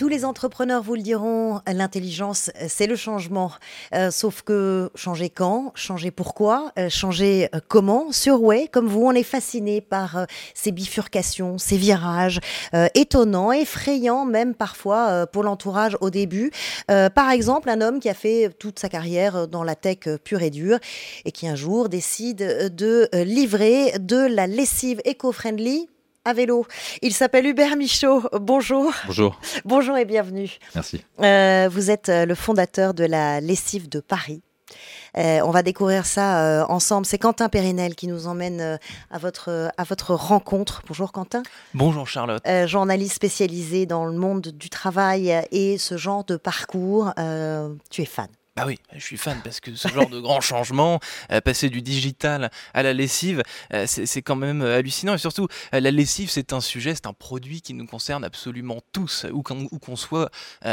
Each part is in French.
Tous les entrepreneurs vous le diront, l'intelligence, c'est le changement. Euh, sauf que changer quand, changer pourquoi, euh, changer euh, comment, sur ouais, comme vous, on est fasciné par ces bifurcations, ces virages étonnants, effrayants même parfois pour l'entourage au début. par exemple, un homme qui a fait toute sa carrière dans la tech pure et dure et qui un jour décide de livrer de la lessive éco-friendly à vélo. Il s'appelle Hubert Michaud. Bonjour. Bonjour. Bonjour et bienvenue. Merci. Euh, vous êtes euh, le fondateur de la lessive de Paris. Euh, on va découvrir ça ensemble. C'est Quentin Périnel qui nous emmène à, votre, à votre rencontre. Bonjour Quentin. Bonjour Charlotte. journaliste spécialisé dans le monde du travail et ce genre de parcours. tu es fan. Ah oui, je suis fan parce que ce genre de grand changement, euh, passer du digital à la lessive, euh, c'est quand même euh, hallucinant. Et surtout, la lessive, c'est un sujet, c'est un produit qui nous concerne absolument tous, où qu'on soit,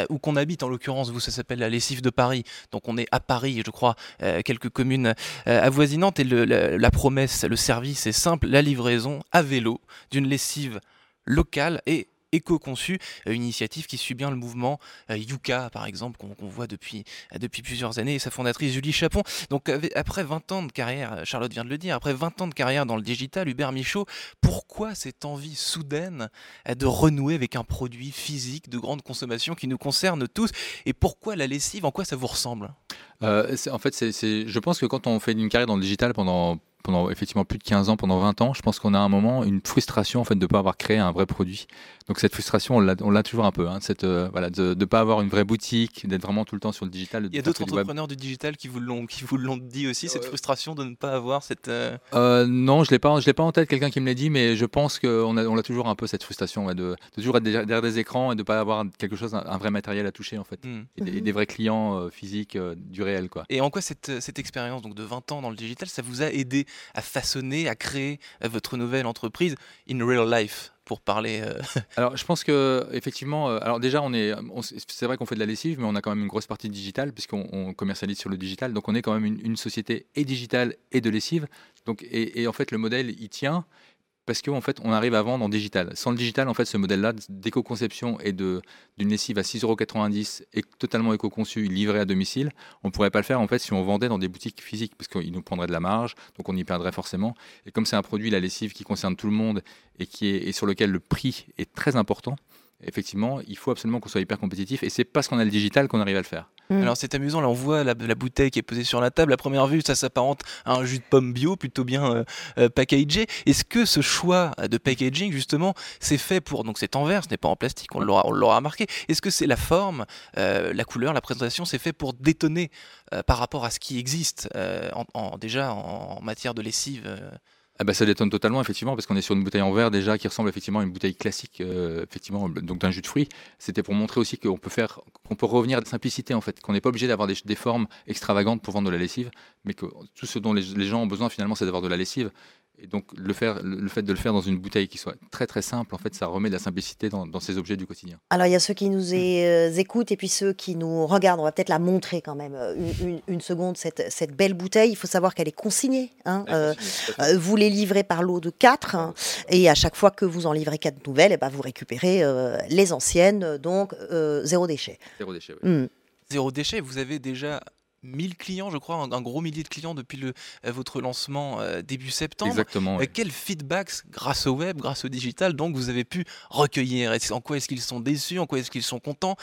où qu'on habite. En l'occurrence, vous, ça s'appelle la lessive de Paris. Donc on est à Paris, je crois, quelques communes avoisinantes. Et la promesse, le service est simple, la livraison à vélo d'une lessive locale et éco-conçu, euh, une initiative qui suit bien le mouvement euh, Yuka, par exemple, qu'on voit depuis, euh, depuis plusieurs années, et sa fondatrice Julie Chapon. Donc après 20 ans de carrière, Charlotte vient de le dire, après 20 ans de carrière dans le digital, Hubert Michaud, pourquoi cette envie soudaine de renouer avec un produit physique de grande consommation qui nous concerne tous, et pourquoi la lessive, en quoi ça vous ressemble? En fait, je pense que quand on fait une carrière dans le digital pendant pendant effectivement plus de 15 ans, pendant 20 ans, je pense qu'on a un moment une frustration en fait de ne pas avoir créé un vrai produit. Donc cette frustration, on l'a toujours un peu, hein, cette, euh, voilà, de ne pas avoir une vraie boutique, d'être vraiment tout le temps sur le digital. Il y a d'autres entrepreneurs du digital qui vous l'ont qui vous l'ont dit aussi, cette frustration de ne pas avoir cette. Euh, euh, non, je l'ai pas, je l'ai pas en tête, quelqu'un qui me l'a dit, mais je pense qu'on a, on a toujours un peu cette frustration de, de, toujours être derrière des écrans et de ne pas avoir quelque chose, un, vrai matériel à toucher en fait, hmm. et, des, vrais clients physiques du réel quoi. Et en quoi cette, cette expérience donc de 20 ans dans le digital, ça vous a aidé? À façonner, à créer votre nouvelle entreprise in real life pour parler euh, Alors, je pense que effectivement, euh, alors déjà, on est, c'est vrai qu'on fait de la lessive, mais on a quand même une grosse partie digitale puisqu'on commercialise sur le digital. Donc, on est quand même une, une société et digitale et de lessive. Donc, et, et, en fait, le modèle, il tient parce qu'en fait, on arrive à vendre en digital. Sans le digital, en fait, ce modèle-là d'éco-conception et d'une lessive à 6,90€ et totalement éco-conçu, livré à domicile, on ne pourrait pas le faire en fait si on vendait dans des boutiques physiques, parce qu'il nous prendrait de la marge, donc on y perdrait forcément. Et comme c'est un produit, la lessive, qui concerne tout le monde et, qui est, et sur lequel le prix est très important, effectivement, il faut absolument qu'on soit hyper compétitif. Et c'est parce qu'on a le digital qu'on arrive à le faire. Mm. Alors c'est amusant, là on voit la, bouteille qui est posée sur la table. À première vue, ça s'apparente à un jus de pomme bio, plutôt bien euh, euh, packagé. Est-ce que ce choix de packaging, justement, c'est fait pour. Donc c'est en verre, ce n'est pas en plastique, on l'aura remarqué. Est-ce que c'est la forme, euh, la couleur, la présentation, c'est fait pour détonner par rapport à ce qui existe en, déjà en, matière de lessive ah bah, ça détonne totalement, effectivement, parce qu'on est sur une bouteille en verre déjà qui ressemble effectivement à une bouteille classique, euh, effectivement, donc d'un jus de fruits. C'était pour montrer aussi qu'on peut faire, qu'on peut revenir à la simplicité en fait, qu'on n'est pas obligé d'avoir des, formes extravagantes pour vendre de la lessive, mais que tout ce dont les gens ont besoin finalement, c'est d'avoir de la lessive. Et donc le, faire, le fait de le faire dans une bouteille qui soit très très simple, en fait, ça remet de la simplicité dans, ces objets du quotidien. Alors il y a ceux qui nous euh, écoutent et puis ceux qui nous regardent. On va peut-être la montrer quand même euh, une, seconde, cette, cette, belle bouteille. Il faut savoir qu'elle est consignée. Hein. Euh, vous les livrez par lot de 4 hein. et à chaque fois que vous en livrez 4 nouvelles, et eh ben, vous récupérez les anciennes, donc zéro déchet. Zéro déchet, oui. Mmh. Zéro déchet, vous avez déjà 1000 clients, je crois, un, gros millier de clients depuis le, euh, votre lancement euh, début septembre. Exactement. Euh, quel feedback, grâce au web, grâce au digital, donc vous avez pu recueillir? En quoi est-ce qu'ils sont déçus? En quoi est-ce qu'ils sont contents?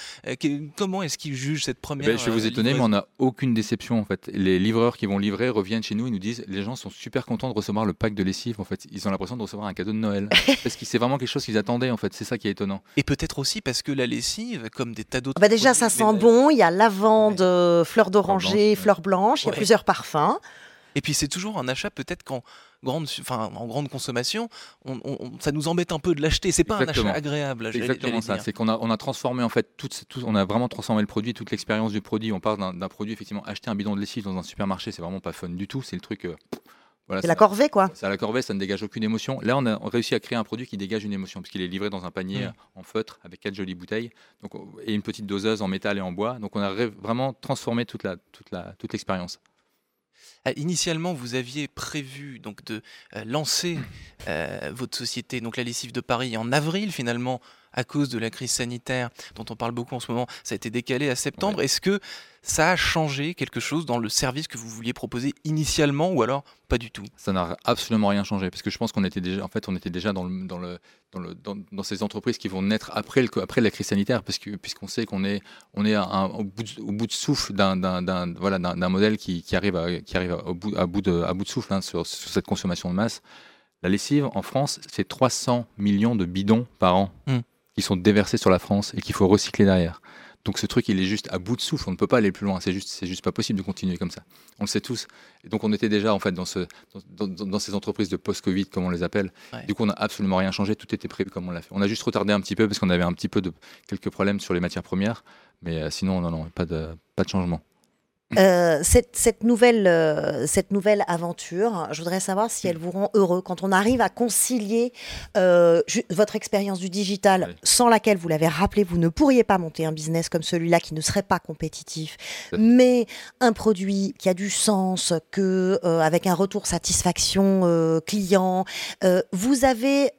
Comment est-ce qu'ils jugent cette première ben, Je vais vous étonner, mais on n'a aucune déception en fait. Les livreurs qui vont livrer reviennent chez nous et nous disent les gens sont super contents de recevoir le pack de lessive. En fait, ils ont l'impression de recevoir un cadeau de Noël parce que c'est vraiment quelque chose qu'ils attendaient. En fait, c'est ça qui est étonnant. Et peut-être aussi parce que la lessive, comme des tas d'autres. Bah déjà, ça sent bon. Il y a lavande, fleur d'oranger, fleur blanche il y a plusieurs parfums. Et puis c'est toujours un achat peut-être qu'en grande, enfin, en grande consommation, on, ça nous embête un peu de l'acheter. C'est pas un achat agréable. Exactement ça. C'est qu'on a, on a transformé en fait tout, on a vraiment transformé le produit, toute l'expérience du produit. On parle d'un produit effectivement acheter un bidon de lessive dans un supermarché, c'est vraiment pas fun du tout. C'est le truc. Euh, c'est la corvée, quoi. C'est la corvée, ça ne dégage aucune émotion. Là, on a réussi à créer un produit qui dégage une émotion, puisqu'il est livré dans un panier en feutre avec quatre jolies bouteilles donc, et une petite doseuse en métal et en bois. Donc, on a vraiment transformé toute la, toute la, toute l'expérience. Ah, initialement, vous aviez prévu donc de euh, lancer euh, votre société, donc la lessive de Paris, en avril. Finalement, à cause de la crise sanitaire dont on parle beaucoup en ce moment, ça a été décalé à septembre. Est-ce que ça a changé quelque chose dans le service que vous vouliez proposer initialement ou alors pas du tout? Ça n'a absolument rien changé parce que je pense qu'on était déjà, en fait, on était déjà dans, le, dans, le, dans, le, dans, ces entreprises qui vont naître après, le, après la crise sanitaire parce que, puisqu'on sait qu'on est, on est au, bout de, au, bout de, souffle d'un voilà, modèle qui, qui, arrive, à, qui arrive au bout, à, bout de, à bout de souffle hein, sur, sur, cette consommation de masse. La lessive en France, c'est 300 millions de bidons par an mmh. Qui sont déversés sur la France et qu'il faut recycler derrière. Donc ce truc, il est juste à bout de souffle. On ne peut pas aller plus loin. C'est juste, c'est juste pas possible de continuer comme ça. On le sait tous. Et donc on était déjà en fait dans, ce, dans, ces entreprises de post-Covid, comme on les appelle. Du coup, on n'a absolument rien changé. Tout était prévu comme on l'a fait. On a juste retardé un petit peu parce qu'on avait un petit peu de quelques problèmes sur les matières premières. Mais euh, sinon, non, non, pas de, pas de changement. Euh, cette, cette, nouvelle, euh, cette nouvelle aventure, je voudrais savoir si elle vous rend heureux. Quand on arrive à concilier euh, votre expérience du digital, sans laquelle, vous l'avez rappelé, vous ne pourriez pas monter un business comme celui-là qui ne serait pas compétitif, mais un produit qui a du sens, que avec un retour satisfaction client, vous avez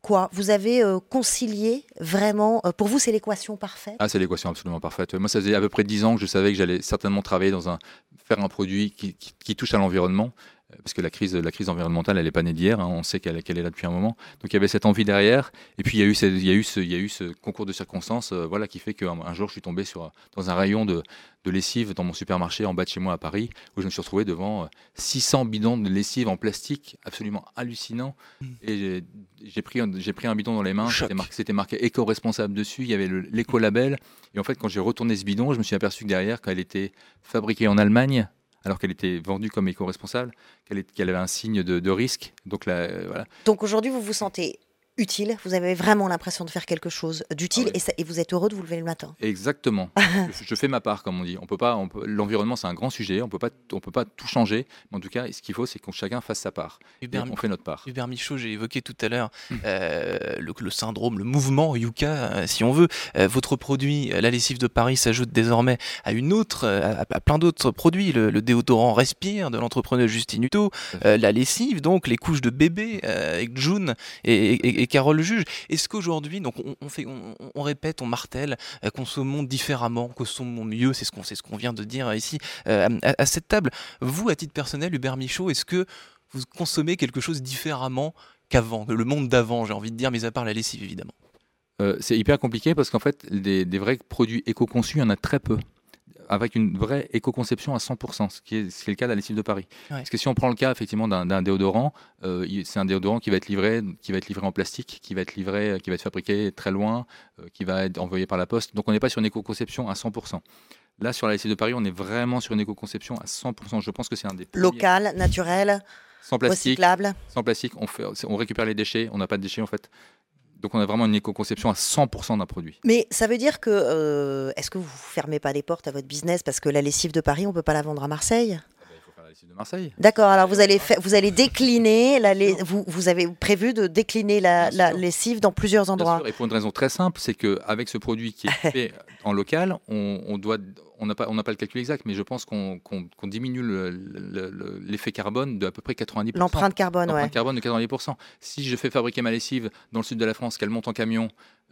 quoi Vous avez euh, concilié vraiment euh, Pour vous, c'est l'équation parfaite? Ah, c'est l'équation absolument parfaite. Moi, ça faisait à peu près 10 ans que je savais que j'allais certainement travailler dans un faire un produit qui touche à l'environnement parce que la crise, la crise environnementale, elle n'est pas née d'hier, hein, on sait qu'elle est là depuis un moment. Donc il y avait cette envie derrière, et puis il y a eu, il y a eu, ce, il y a eu ce concours de circonstances euh, voilà, qui fait qu'un jour je suis tombé sur, dans un rayon de, de, lessive dans mon supermarché en bas de chez moi à Paris, où je me suis retrouvé devant 600 euh, bidons de lessive en plastique, absolument hallucinant. Mmh. Et j'ai pris, pris un bidon dans les mains, c'était marqué éco-responsable dessus, il y avait l'éco-label, et en fait quand j'ai retourné ce bidon, je me suis aperçu que derrière, quand elle était fabriquée en Allemagne, alors qu'elle était vendue comme éco-responsable, qu'elle avait un signe de, risque. Donc, euh, voilà. Donc aujourd'hui, vous vous sentez utile, vous avez vraiment l'impression de faire quelque chose d'utile ah et, vous êtes heureux de vous lever le matin. Exactement. je, fais ma part, comme on dit. On peut pas, l'environnement c'est un grand sujet, on peut pas, on peut pas tout changer. Mais en tout cas, ce qu'il faut, c'est que chacun fasse sa part. Hubert, on fait notre part. Hubert Michaud, j'ai évoqué tout à l'heure hum. euh, le, syndrome, le mouvement Yuka, euh, si on veut. Euh, votre produit, la lessive de Paris, s'ajoute désormais à une autre, à, plein d'autres produits. Le, déodorant Respire de l'entrepreneur Justine Hutto, la lessive, donc les couches de bébé avec June et, et Carole juge. Est-ce qu'aujourd'hui, donc on, fait, on, répète, on martèle, euh, consommons différemment, consommons mieux, c'est ce qu'on ce vient de dire ici euh, à, cette table. Vous, à titre personnel, Hubert Michaud, est-ce que vous consommez quelque chose différemment qu'avant, le monde d'avant, j'ai envie de dire, mais à part la lessive évidemment? Euh, C'est hyper compliqué parce qu'en fait, des, des vrais produits éco-conçus, il y en a très peu avec une vraie éco-conception à 100%, ce qui, est, le cas de la lessive de Paris. Parce que si on prend le cas effectivement d'un déodorant, euh, c'est un déodorant qui va être livré, qui va être livré en plastique, qui va être livré, qui va être fabriqué très loin, euh, qui va être envoyé par la poste. Donc on n'est pas sur une éco-conception à 100%. Là, sur la lessive de Paris, on est vraiment sur une éco-conception à 100%. Je pense que c'est un des local, naturel, sans plastique, recyclable. Sans plastique, on, fait, on récupère les déchets. On n'a pas de déchets en fait. Donc on a vraiment une éco-conception à 100% d'un produit. Mais ça veut dire que, euh, est-ce que vous ne fermez pas les portes à votre business parce que la lessive de Paris, on ne peut pas la vendre à Marseille? De Marseille. D'accord, alors vous allez, vous allez décliner, la, vous, vous avez prévu de décliner la, lessive dans plusieurs endroits. et pour une raison très simple, c'est qu'avec ce produit qui est fait en local, on, doit, on n'a pas, on pas le calcul exact, mais je pense qu'on diminue l'effet carbone de à peu près 90%. L'empreinte carbone, L'empreinte carbone de 90%. Si je fais fabriquer ma lessive dans le sud de la France, qu'elle monte en camion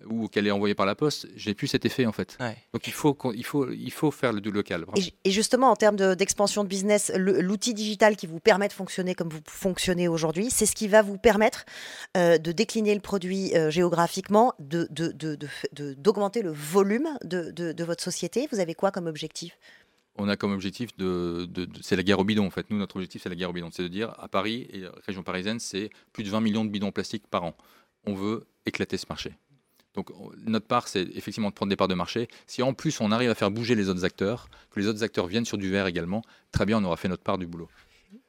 ou qu'elle est envoyée par la poste, j'ai plus cet effet en fait. Donc il faut, il faut, il faut faire le local. Et, justement, en termes d'expansion de, business, l'outil digital qui vous permet de fonctionner comme vous fonctionnez aujourd'hui, c'est ce qui va vous permettre euh, de décliner le produit euh, géographiquement, d'augmenter de, de, le volume de, votre société. Vous avez quoi comme objectif on a comme objectif de, c'est la guerre au bidon en fait. Nous, notre objectif c'est la guerre au bidon, c'est de dire à Paris et région parisienne, c'est plus de 20 millions de bidons plastiques par an. On veut éclater ce marché. Donc notre part, c'est effectivement de prendre des parts de marché. Si en plus on arrive à faire bouger les autres acteurs, que les autres acteurs viennent sur du verre également, très bien, on aura fait notre part du boulot.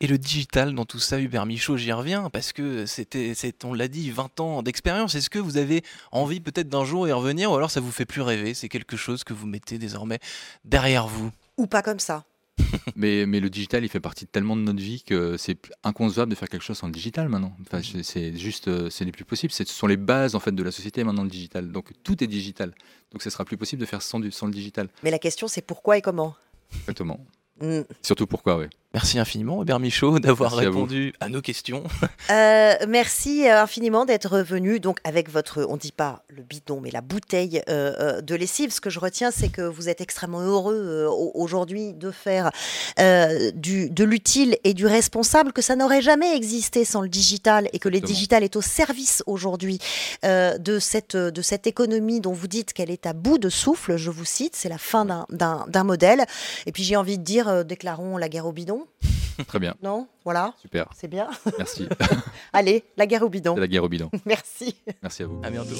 Et le digital dans tout ça, Hubert Michaud, j'y reviens parce que c'était, on l'a dit, 20 ans d'expérience. Est-ce que vous avez envie peut-être d'un jour y revenir ou alors ça vous fait plus rêver C'est quelque chose que vous mettez désormais derrière vous? Ou pas comme ça mais, mais le digital, il fait partie tellement de notre vie que c'est inconcevable de faire quelque chose sans le digital maintenant. Enfin, c'est juste, euh, ce n'est plus possible. Ce sont les bases en fait de la société maintenant le digital. Donc tout est digital. Donc ce sera plus possible de faire sans, sans le digital. Mais la question, c'est pourquoi et comment? Exactement. Mm. Surtout pourquoi, oui. Merci infiniment, Robert Michaud, d'avoir à répondu à, nos questions. Euh, merci euh, infiniment d'être venu donc avec votre, on dit pas le bidon, mais la bouteille euh, de lessive. Ce que je retiens, c'est que vous êtes extrêmement heureux euh, au- aujourd'hui de faire euh, du, de l'utile et du responsable, que ça n'aurait jamais existé sans le digital et que le digital est au service aujourd'hui euh, de, cette, de cette économie dont vous dites qu'elle est à bout de souffle, je vous cite, c'est la fin d'un- modèle. Et puis j'ai envie de dire, euh, déclarons la guerre au bidon, Très bien, non Voilà, super, c'est bien. merci. Allez, la guerre au bidon. C'est la guerre au bidon. Merci. Merci à vous. À bientôt.